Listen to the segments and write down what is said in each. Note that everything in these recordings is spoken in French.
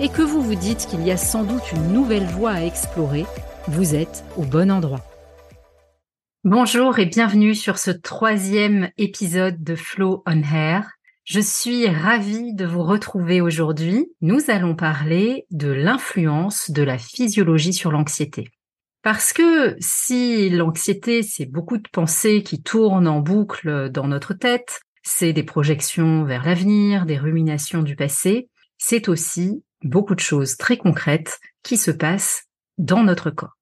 et que vous vous dites qu'il y a sans doute une nouvelle voie à explorer, vous êtes au bon endroit. Bonjour et bienvenue sur ce troisième épisode de Flow on Hair. Je suis ravie de vous retrouver aujourd'hui. Nous allons parler de l'influence de la physiologie sur l'anxiété. Parce que si l'anxiété, c'est beaucoup de pensées qui tournent en boucle dans notre tête, c'est des projections vers l'avenir, des ruminations du passé, c'est aussi beaucoup de choses très concrètes qui se passent dans notre corps.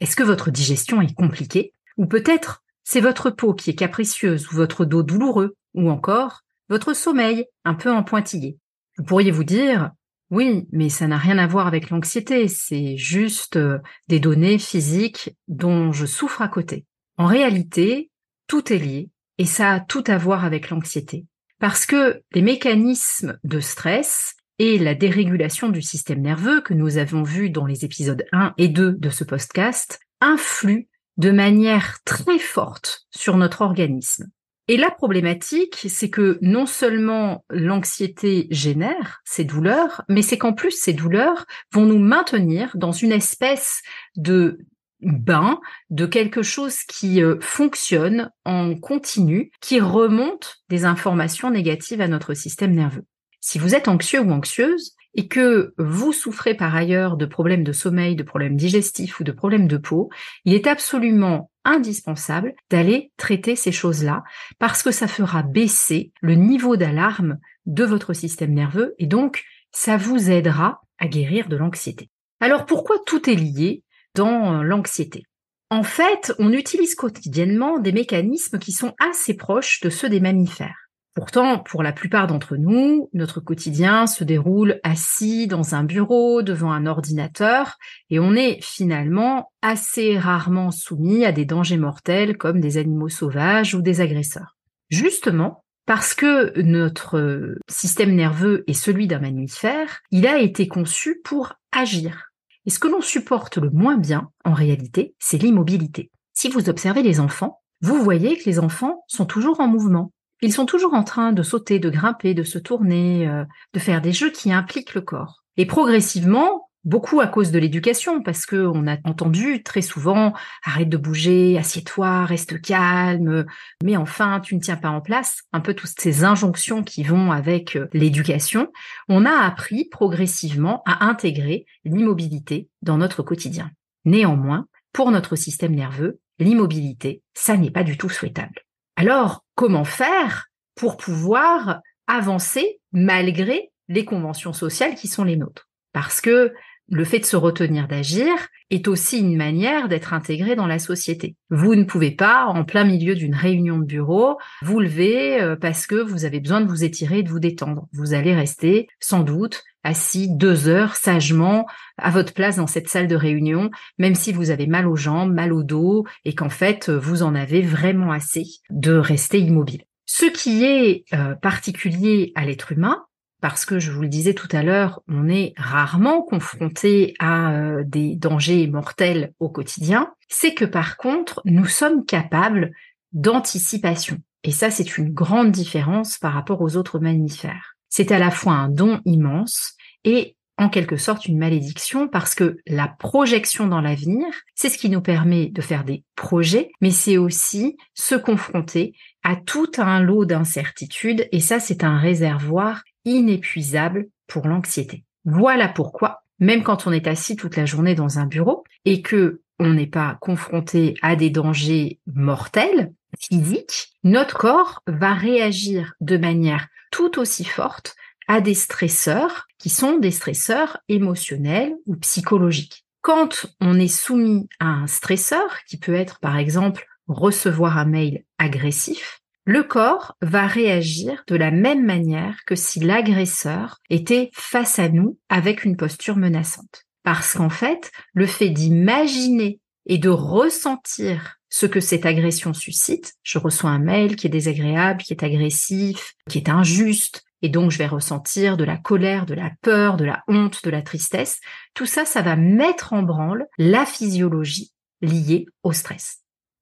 Est-ce que votre digestion est compliquée? Ou peut-être c'est votre peau qui est capricieuse ou votre dos douloureux ou encore votre sommeil un peu en pointillé? Vous pourriez vous dire oui, mais ça n'a rien à voir avec l'anxiété, c'est juste euh, des données physiques dont je souffre à côté. En réalité, tout est lié et ça a tout à voir avec l'anxiété. Parce que les mécanismes de stress et la dérégulation du système nerveux que nous avons vu dans les épisodes 1 et 2 de ce podcast influent de manière très forte sur notre organisme. Et la problématique, c'est que non seulement l'anxiété génère ces douleurs, mais c'est qu'en plus ces douleurs vont nous maintenir dans une espèce de bain, de quelque chose qui euh, fonctionne en continu, qui remonte des informations négatives à notre système nerveux. Si vous êtes anxieux ou anxieuse et que vous souffrez par ailleurs de problèmes de sommeil, de problèmes digestifs ou de problèmes de peau, il est absolument indispensable d'aller traiter ces choses-là parce que ça fera baisser le niveau d'alarme de votre système nerveux et donc ça vous aidera à guérir de l'anxiété. Alors pourquoi tout est lié dans l'anxiété? En fait, on utilise quotidiennement des mécanismes qui sont assez proches de ceux des mammifères. Pourtant, pour la plupart d'entre nous, notre quotidien se déroule assis dans un bureau devant un ordinateur et on est finalement assez rarement soumis à des dangers mortels comme des animaux sauvages ou des agresseurs. Justement, parce que notre système nerveux est celui d'un mammifère, il a été conçu pour agir. Et ce que l'on supporte le moins bien, en réalité, c'est l'immobilité. Si vous observez les enfants, vous voyez que les enfants sont toujours en mouvement. Ils sont toujours en train de sauter, de grimper, de se tourner, euh, de faire des jeux qui impliquent le corps. Et progressivement, beaucoup à cause de l'éducation, parce que on a entendu très souvent arrête de bouger, assieds-toi, reste calme, mais enfin tu ne tiens pas en place, un peu toutes ces injonctions qui vont avec euh, l'éducation, on a appris progressivement à intégrer l'immobilité dans notre quotidien. Néanmoins, pour notre système nerveux, l'immobilité, ça n'est pas du tout souhaitable. Alors, comment faire pour pouvoir avancer malgré les conventions sociales qui sont les nôtres? Parce que le fait de se retenir d'agir est aussi une manière d'être intégré dans la société. Vous ne pouvez pas, en plein milieu d'une réunion de bureau, vous lever euh, parce que vous avez besoin de vous étirer et de vous détendre. Vous allez rester sans doute assis deux heures sagement à votre place dans cette salle de réunion, même si vous avez mal aux jambes, mal au dos, et qu'en fait vous en avez vraiment assez de rester immobile. Ce qui est euh, particulier à l'être humain, parce que je vous le disais tout à l'heure, on est rarement confronté à euh, des dangers mortels au quotidien, c'est que par contre, nous sommes capables d'anticipation. Et ça, c'est une grande différence par rapport aux autres mammifères. C'est à la fois un don immense et en quelque sorte une malédiction parce que la projection dans l'avenir, c'est ce qui nous permet de faire des projets, mais c'est aussi se confronter à tout un lot d'incertitudes et ça c'est un réservoir inépuisable pour l'anxiété. Voilà pourquoi même quand on est assis toute la journée dans un bureau et que on n'est pas confronté à des dangers mortels, physiques, notre corps va réagir de manière tout aussi forte à des stresseurs qui sont des stresseurs émotionnels ou psychologiques. Quand on est soumis à un stresseur, qui peut être par exemple recevoir un mail agressif, le corps va réagir de la même manière que si l'agresseur était face à nous avec une posture menaçante. Parce qu'en fait, le fait d'imaginer et de ressentir ce que cette agression suscite, je reçois un mail qui est désagréable, qui est agressif, qui est injuste, et donc je vais ressentir de la colère, de la peur, de la honte, de la tristesse, tout ça, ça va mettre en branle la physiologie liée au stress.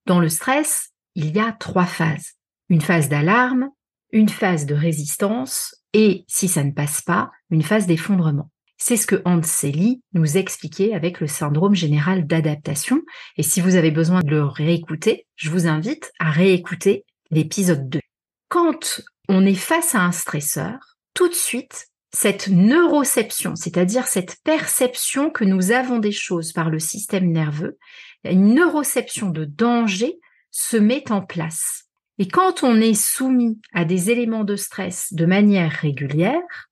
Dans le stress, il y a trois phases une phase d'alarme, une phase de résistance et, si ça ne passe pas, une phase d'effondrement. C'est ce que Hans Selye nous expliquait avec le syndrome général d'adaptation. Et si vous avez besoin de le réécouter, je vous invite à réécouter l'épisode 2. Quand on est face à un stresseur, tout de suite, cette neuroception, c'est-à-dire cette perception que nous avons des choses par le système nerveux, une neuroception de danger se met en place. Et quand on est soumis à des éléments de stress de manière régulière,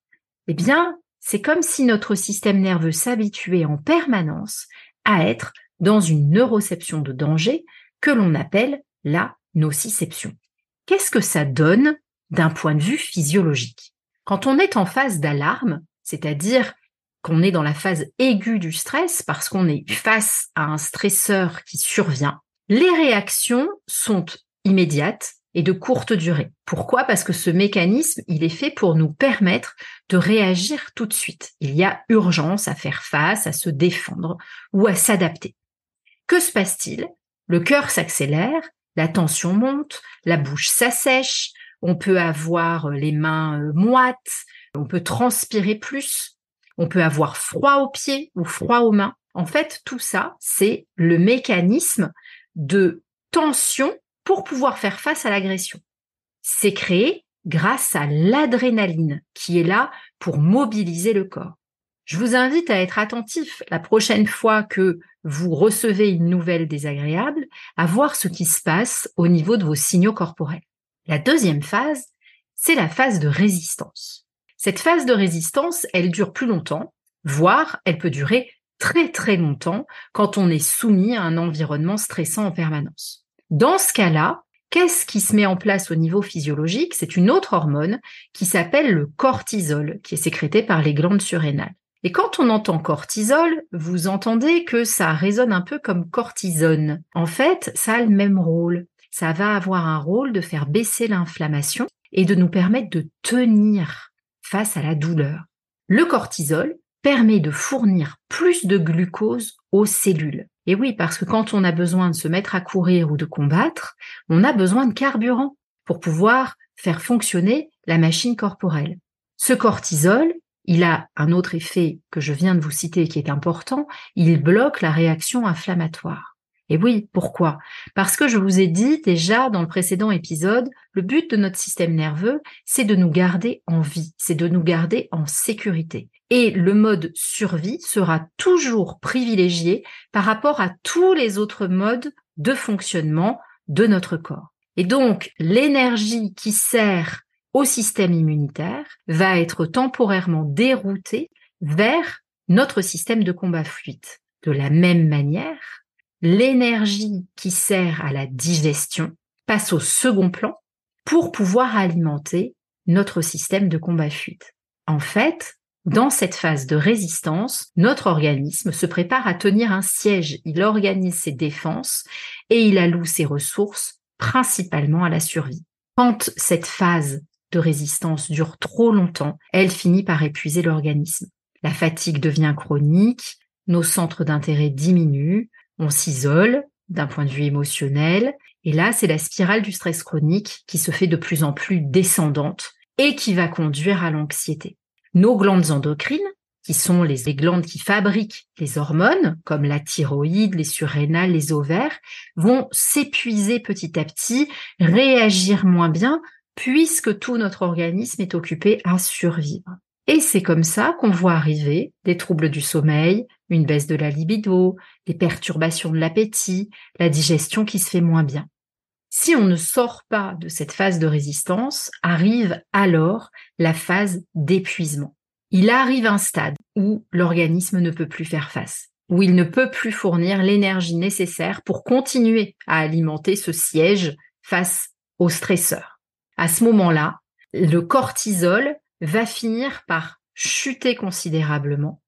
eh bien, c'est comme si notre système nerveux s'habituait en permanence à être dans une neuroception de danger que l'on appelle la nociception. Qu'est-ce que ça donne d'un point de vue physiologique? Quand on est en phase d'alarme, c'est-à-dire qu'on est dans la phase aiguë du stress parce qu'on est face à un stresseur qui survient, les réactions sont immédiate et de courte durée. Pourquoi? Parce que ce mécanisme, il est fait pour nous permettre de réagir tout de suite. Il y a urgence à faire face, à se défendre ou à s'adapter. Que se passe-t-il? Le cœur s'accélère, la tension monte, la bouche s'assèche, on peut avoir les mains euh, moites, on peut transpirer plus, on peut avoir froid aux pieds ou froid aux mains. En fait, tout ça, c'est le mécanisme de tension pour pouvoir faire face à l'agression. C'est créé grâce à l'adrénaline qui est là pour mobiliser le corps. Je vous invite à être attentif la prochaine fois que vous recevez une nouvelle désagréable, à voir ce qui se passe au niveau de vos signaux corporels. La deuxième phase, c'est la phase de résistance. Cette phase de résistance, elle dure plus longtemps, voire elle peut durer très très longtemps quand on est soumis à un environnement stressant en permanence. Dans ce cas-là, qu'est-ce qui se met en place au niveau physiologique? C'est une autre hormone qui s'appelle le cortisol, qui est sécrété par les glandes surrénales. Et quand on entend cortisol, vous entendez que ça résonne un peu comme cortisone. En fait, ça a le même rôle. Ça va avoir un rôle de faire baisser l'inflammation et de nous permettre de tenir face à la douleur. Le cortisol permet de fournir plus de glucose aux cellules. Et oui, parce que quand on a besoin de se mettre à courir ou de combattre, on a besoin de carburant pour pouvoir faire fonctionner la machine corporelle. Ce cortisol, il a un autre effet que je viens de vous citer qui est important, il bloque la réaction inflammatoire. Et oui, pourquoi? Parce que je vous ai dit déjà dans le précédent épisode, le but de notre système nerveux, c'est de nous garder en vie, c'est de nous garder en sécurité. Et le mode survie sera toujours privilégié par rapport à tous les autres modes de fonctionnement de notre corps. Et donc, l'énergie qui sert au système immunitaire va être temporairement déroutée vers notre système de combat fluide. De la même manière, l'énergie qui sert à la digestion passe au second plan pour pouvoir alimenter notre système de combat fuite. En fait, dans cette phase de résistance, notre organisme se prépare à tenir un siège, il organise ses défenses et il alloue ses ressources principalement à la survie. Quand cette phase de résistance dure trop longtemps, elle finit par épuiser l'organisme. La fatigue devient chronique, nos centres d'intérêt diminuent, on s'isole d'un point de vue émotionnel, et là, c'est la spirale du stress chronique qui se fait de plus en plus descendante et qui va conduire à l'anxiété. Nos glandes endocrines, qui sont les, glandes qui fabriquent les hormones, comme la thyroïde, les surrénales, les ovaires, vont s'épuiser petit à petit, réagir moins bien, puisque tout notre organisme est occupé à survivre. Et c'est comme ça qu'on voit arriver des troubles du sommeil, une baisse de la libido, des perturbations de l'appétit, la digestion qui se fait moins bien. Si on ne sort pas de cette phase de résistance, arrive alors la phase d'épuisement. Il arrive un stade où l'organisme ne peut plus faire face, où il ne peut plus fournir l'énergie nécessaire pour continuer à alimenter ce siège face au stresseur. À ce moment-là, le cortisol va finir par chuter considérablement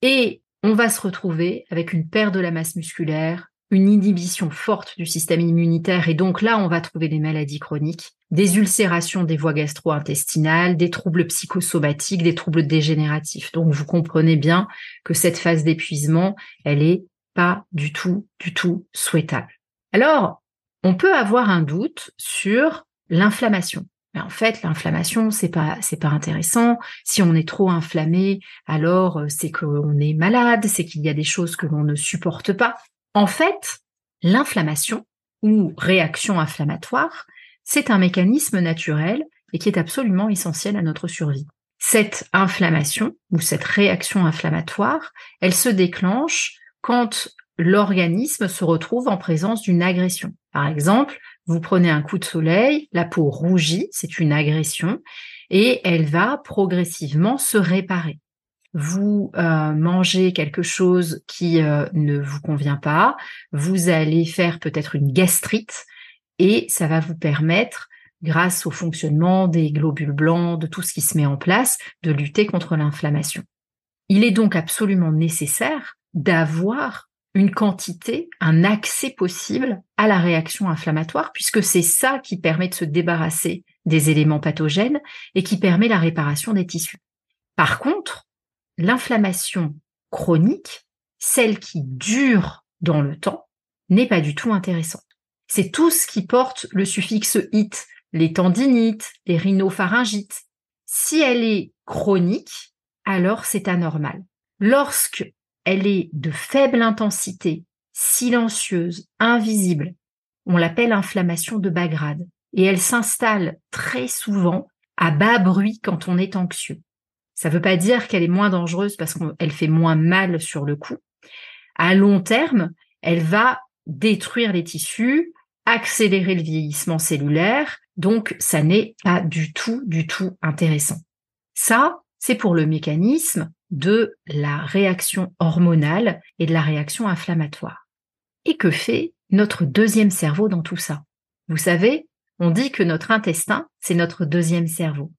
et on va se retrouver avec une perte de la masse musculaire, une inhibition forte du système immunitaire et donc là, on va trouver des maladies chroniques, des ulcérations des voies gastro-intestinales, des troubles psychosomatiques, des troubles dégénératifs. Donc vous comprenez bien que cette phase d'épuisement, elle est pas du tout, du tout souhaitable. Alors, on peut avoir un doute sur l'inflammation. Mais en fait, l'inflammation, c'est pas, c'est pas intéressant. Si on est trop inflammé, alors euh, c'est qu'on est malade, c'est qu'il y a des choses que l'on ne supporte pas. En fait, l'inflammation ou réaction inflammatoire, c'est un mécanisme naturel et qui est absolument essentiel à notre survie. Cette inflammation ou cette réaction inflammatoire, elle se déclenche quand l'organisme se retrouve en présence d'une agression. Par exemple, vous prenez un coup de soleil, la peau rougit, c'est une agression, et elle va progressivement se réparer vous euh, mangez quelque chose qui euh, ne vous convient pas, vous allez faire peut-être une gastrite et ça va vous permettre, grâce au fonctionnement des globules blancs, de tout ce qui se met en place, de lutter contre l'inflammation. Il est donc absolument nécessaire d'avoir une quantité, un accès possible à la réaction inflammatoire, puisque c'est ça qui permet de se débarrasser des éléments pathogènes et qui permet la réparation des tissus. Par contre, l'inflammation chronique, celle qui dure dans le temps, n'est pas du tout intéressante. C'est tout ce qui porte le suffixe it, les tendinites, les rhinopharyngites. Si elle est chronique, alors c'est anormal. Lorsque elle est de faible intensité, silencieuse, invisible, on l'appelle inflammation de bas grade. Et elle s'installe très souvent à bas bruit quand on est anxieux. Ça ne veut pas dire qu'elle est moins dangereuse parce qu'elle fait moins mal sur le coup. À long terme, elle va détruire les tissus, accélérer le vieillissement cellulaire, donc ça n'est pas du tout, du tout intéressant. Ça, c'est pour le mécanisme de la réaction hormonale et de la réaction inflammatoire. Et que fait notre deuxième cerveau dans tout ça? Vous savez, on dit que notre intestin, c'est notre deuxième cerveau.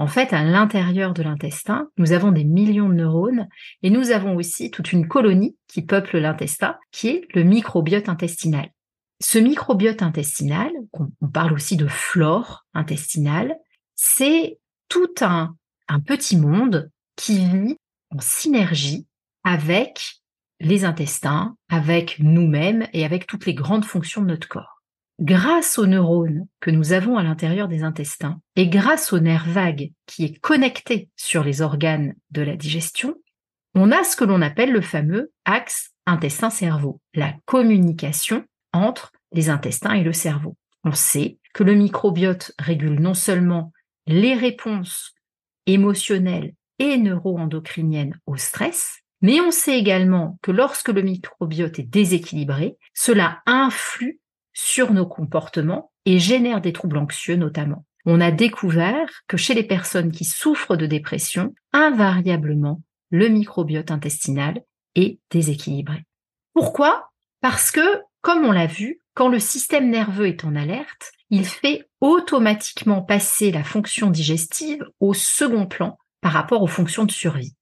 En fait, à l'intérieur de l'intestin, nous avons des millions de neurones et nous avons aussi toute une colonie qui peuple l'intestin, qui est le microbiote intestinal. Ce microbiote intestinal, on parle aussi de flore intestinale, c'est tout un, un petit monde qui vit en synergie avec les intestins, avec nous-mêmes et avec toutes les grandes fonctions de notre corps grâce aux neurones que nous avons à l'intérieur des intestins et grâce au nerf vague qui est connecté sur les organes de la digestion, on a ce que l'on appelle le fameux axe intestin-cerveau, la communication entre les intestins et le cerveau. On sait que le microbiote régule non seulement les réponses émotionnelles et neuroendocriniennes au stress, mais on sait également que lorsque le microbiote est déséquilibré, cela influe sur nos comportements et génère des troubles anxieux notamment. On a découvert que chez les personnes qui souffrent de dépression, invariablement, le microbiote intestinal est déséquilibré. Pourquoi? Parce que, comme on l'a vu, quand le système nerveux est en alerte, il fait automatiquement passer la fonction digestive au second plan par rapport aux fonctions de survie.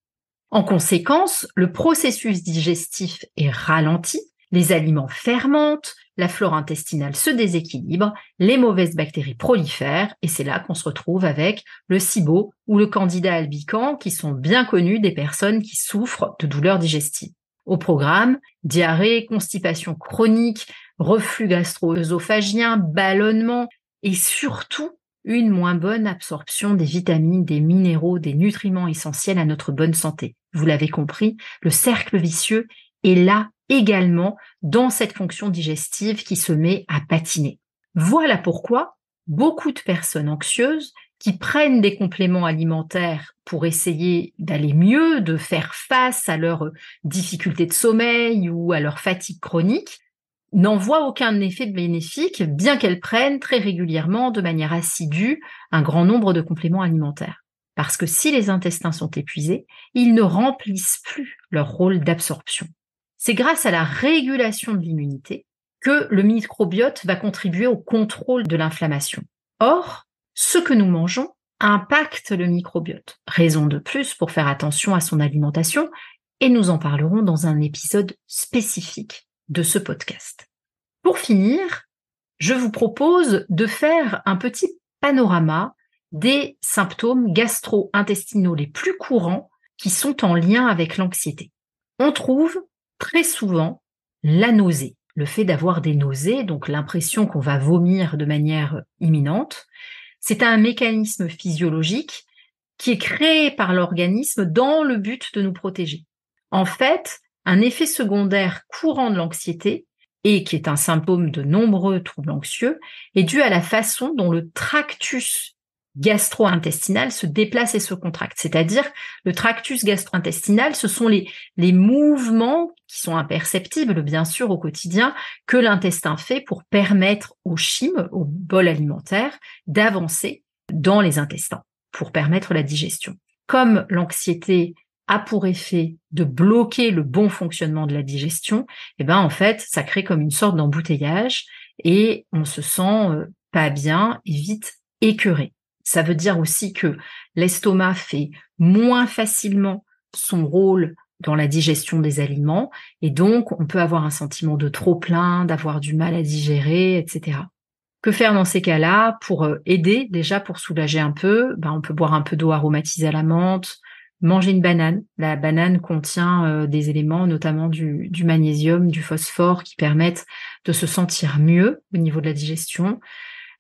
En conséquence, le processus digestif est ralenti, les aliments fermentent, la flore intestinale se déséquilibre, les mauvaises bactéries prolifèrent, et c'est là qu'on se retrouve avec le SIBO ou le candida albicans, qui sont bien connus des personnes qui souffrent de douleurs digestives. Au programme, diarrhée, constipation chronique, reflux gastro-œsophagien, ballonnement, et surtout une moins bonne absorption des vitamines, des minéraux, des nutriments essentiels à notre bonne santé. Vous l'avez compris, le cercle vicieux est là également dans cette fonction digestive qui se met à patiner. Voilà pourquoi beaucoup de personnes anxieuses qui prennent des compléments alimentaires pour essayer d'aller mieux, de faire face à leurs difficultés de sommeil ou à leur fatigue chronique, n'en voient aucun effet bénéfique, bien qu'elles prennent très régulièrement, de manière assidue, un grand nombre de compléments alimentaires. Parce que si les intestins sont épuisés, ils ne remplissent plus leur rôle d'absorption. C'est grâce à la régulation de l'immunité que le microbiote va contribuer au contrôle de l'inflammation. Or, ce que nous mangeons impacte le microbiote. Raison de plus pour faire attention à son alimentation, et nous en parlerons dans un épisode spécifique de ce podcast. Pour finir, je vous propose de faire un petit panorama des symptômes gastro-intestinaux les plus courants qui sont en lien avec l'anxiété. On trouve très souvent la nausée, le fait d'avoir des nausées, donc l'impression qu'on va vomir de manière imminente. C'est un mécanisme physiologique qui est créé par l'organisme dans le but de nous protéger. En fait, un effet secondaire courant de l'anxiété, et qui est un symptôme de nombreux troubles anxieux, est dû à la façon dont le tractus gastro-intestinal se déplace et se contracte. C'est-à-dire, le tractus gastro-intestinal, ce sont les, les mouvements qui sont imperceptibles, bien sûr, au quotidien, que l'intestin fait pour permettre au chyme, au bol alimentaire, d'avancer dans les intestins, pour permettre la digestion. Comme l'anxiété a pour effet de bloquer le bon fonctionnement de la digestion, eh ben en fait, ça crée comme une sorte d'embouteillage et on se sent euh, pas bien et vite écœuré. Ça veut dire aussi que l'estomac fait moins facilement son rôle dans la digestion des aliments et donc on peut avoir un sentiment de trop plein, d'avoir du mal à digérer, etc. Que faire dans ces cas-là pour euh, aider déjà pour soulager un peu? Ben, On peut boire un peu d'eau aromatisée à la menthe, manger une banane. La banane contient euh, des éléments, notamment du, du, magnésium, du phosphore, qui permettent de se sentir mieux au niveau de la digestion.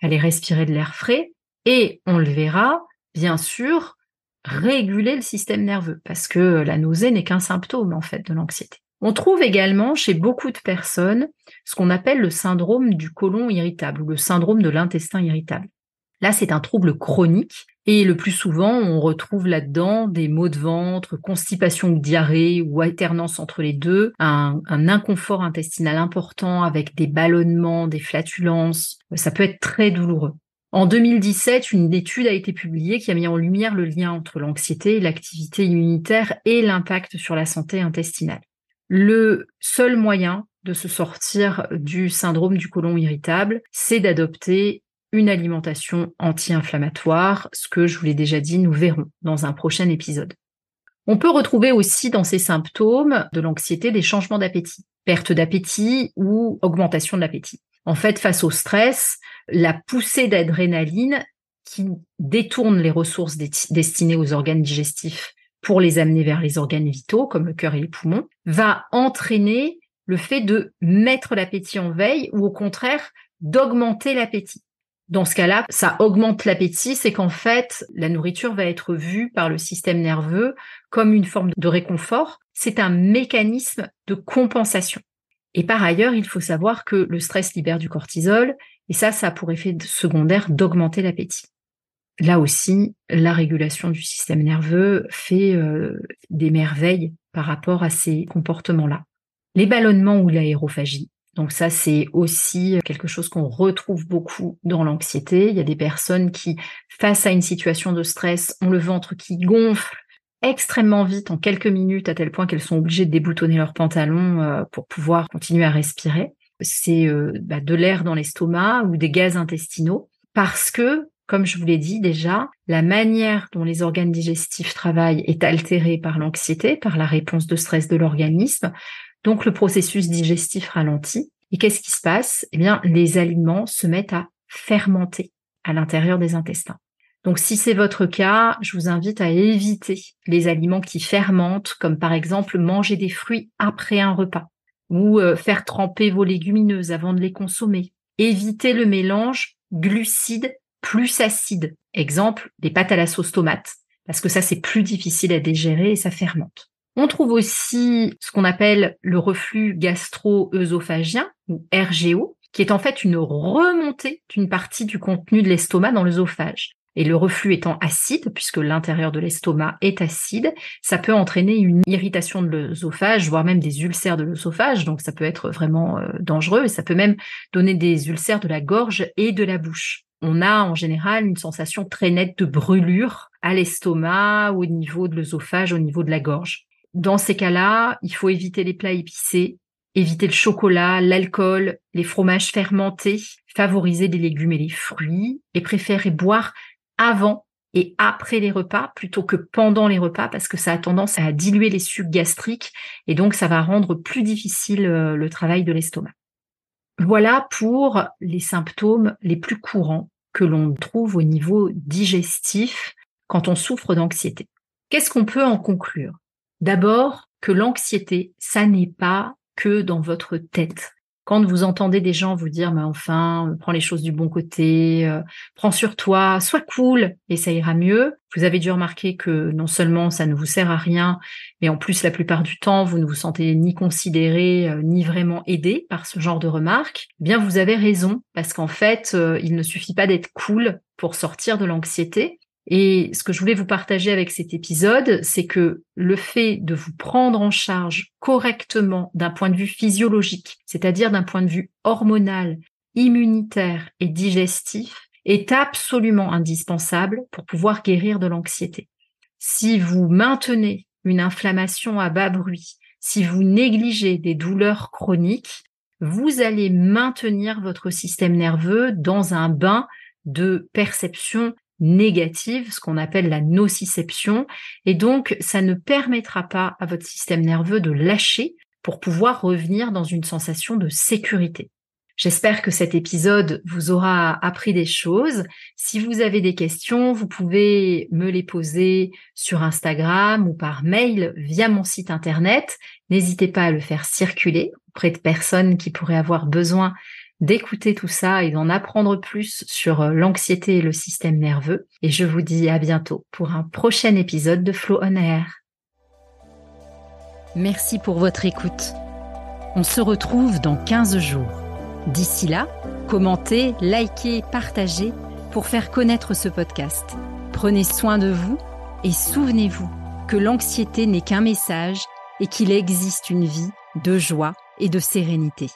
Aller respirer de l'air frais. Et on le verra, bien sûr, réguler le système nerveux, parce que la nausée n'est qu'un symptôme en fait de l'anxiété. On trouve également chez beaucoup de personnes ce qu'on appelle le syndrome du côlon irritable ou le syndrome de l'intestin irritable. Là, c'est un trouble chronique et le plus souvent, on retrouve là-dedans des maux de ventre, constipation ou diarrhée ou alternance entre les deux, un, inconfort intestinal important avec des ballonnements, des flatulences. Ça peut être très douloureux. En 2017, une étude a été publiée qui a mis en lumière le lien entre l'anxiété, l'activité immunitaire et l'impact sur la santé intestinale. Le seul moyen de se sortir du syndrome du côlon irritable, c'est d'adopter une alimentation anti-inflammatoire, ce que je vous l'ai déjà dit, nous verrons dans un prochain épisode. On peut retrouver aussi dans ces symptômes de l'anxiété des changements d'appétit, perte d'appétit ou augmentation de l'appétit. En fait, face au stress, la poussée d'adrénaline qui détourne les ressources destinées aux organes digestifs pour les amener vers les organes vitaux, comme le cœur et les poumons, va entraîner le fait de mettre l'appétit en veille ou au contraire d'augmenter l'appétit. Dans ce cas-là, ça augmente l'appétit, c'est qu'en fait, la nourriture va être vue par le système nerveux comme une forme de réconfort. C'est un mécanisme de compensation. Et par ailleurs, il faut savoir que le stress libère du cortisol, et ça, ça a pour effet secondaire d'augmenter l'appétit. Là aussi, la régulation du système nerveux fait euh, des merveilles par rapport à ces comportements-là. Les ballonnements ou l'aérophagie. Donc ça, c'est aussi quelque chose qu'on retrouve beaucoup dans l'anxiété. Il y a des personnes qui, face à une situation de stress, ont le ventre qui gonfle, extrêmement vite en quelques minutes à tel point qu'elles sont obligées de déboutonner leurs pantalons euh, pour pouvoir continuer à respirer. C'est euh, bah, de l'air dans l'estomac ou des gaz intestinaux parce que, comme je vous l'ai dit déjà, la manière dont les organes digestifs travaillent est altérée par l'anxiété, par la réponse de stress de l'organisme. Donc le processus digestif ralentit. Et qu'est-ce qui se passe? Eh bien, les aliments se mettent à fermenter à l'intérieur des intestins. Donc si c'est votre cas, je vous invite à éviter les aliments qui fermentent, comme par exemple manger des fruits après un repas ou euh, faire tremper vos légumineuses avant de les consommer. Évitez le mélange glucides plus acide. Exemple, des pâtes à la sauce tomate, parce que ça c'est plus difficile à digérer et ça fermente. On trouve aussi ce qu'on appelle le reflux gastro-œsophagien ou RGO, qui est en fait une remontée d'une partie du contenu de l'estomac dans l'œsophage. Et le reflux étant acide, puisque l'intérieur de l'estomac est acide, ça peut entraîner une irritation de l'œsophage, voire même des ulcères de l'œsophage. Donc ça peut être vraiment euh, dangereux et ça peut même donner des ulcères de la gorge et de la bouche. On a en général une sensation très nette de brûlure à l'estomac, au niveau de l'œsophage, au niveau de la gorge. Dans ces cas-là, il faut éviter les plats épicés, éviter le chocolat, l'alcool, les fromages fermentés, favoriser les légumes et les fruits et préférer boire avant et après les repas plutôt que pendant les repas parce que ça a tendance à diluer les sucs gastriques et donc ça va rendre plus difficile euh, le travail de l'estomac. Voilà pour les symptômes les plus courants que l'on trouve au niveau digestif quand on souffre d'anxiété. Qu'est-ce qu'on peut en conclure? D'abord que l'anxiété, ça n'est pas que dans votre tête quand vous entendez des gens vous dire, mais enfin, prends les choses du bon côté, euh, prends sur toi, sois cool et ça ira mieux. Vous avez dû remarquer que non seulement ça ne vous sert à rien, mais en plus la plupart du temps vous ne vous sentez ni considéré euh, ni vraiment aidé par ce genre de remarques. Eh bien, vous avez raison parce qu'en fait, euh, il ne suffit pas d'être cool pour sortir de l'anxiété. Et ce que je voulais vous partager avec cet épisode, c'est que le fait de vous prendre en charge correctement d'un point de vue physiologique, c'est-à-dire d'un point de vue hormonal, immunitaire et digestif, est absolument indispensable pour pouvoir guérir de l'anxiété. Si vous maintenez une inflammation à bas bruit, si vous négligez des douleurs chroniques, vous allez maintenir votre système nerveux dans un bain de perception négative, ce qu'on appelle la nociception, et donc ça ne permettra pas à votre système nerveux de lâcher pour pouvoir revenir dans une sensation de sécurité. J'espère que cet épisode vous aura appris des choses. Si vous avez des questions, vous pouvez me les poser sur Instagram ou par mail via mon site internet. N'hésitez pas à le faire circuler auprès de personnes qui pourraient avoir besoin d'écouter tout ça et d'en apprendre plus sur euh, l'anxiété et le système nerveux. Et je vous dis à bientôt pour un prochain épisode de Flow on Air. Merci pour votre écoute. On se retrouve dans 15 jours. D'ici là, commentez, likez, partagez pour faire connaître ce podcast. Prenez soin de vous et souvenez-vous que l'anxiété n'est qu'un message et qu'il existe une vie de joie et de sérénité.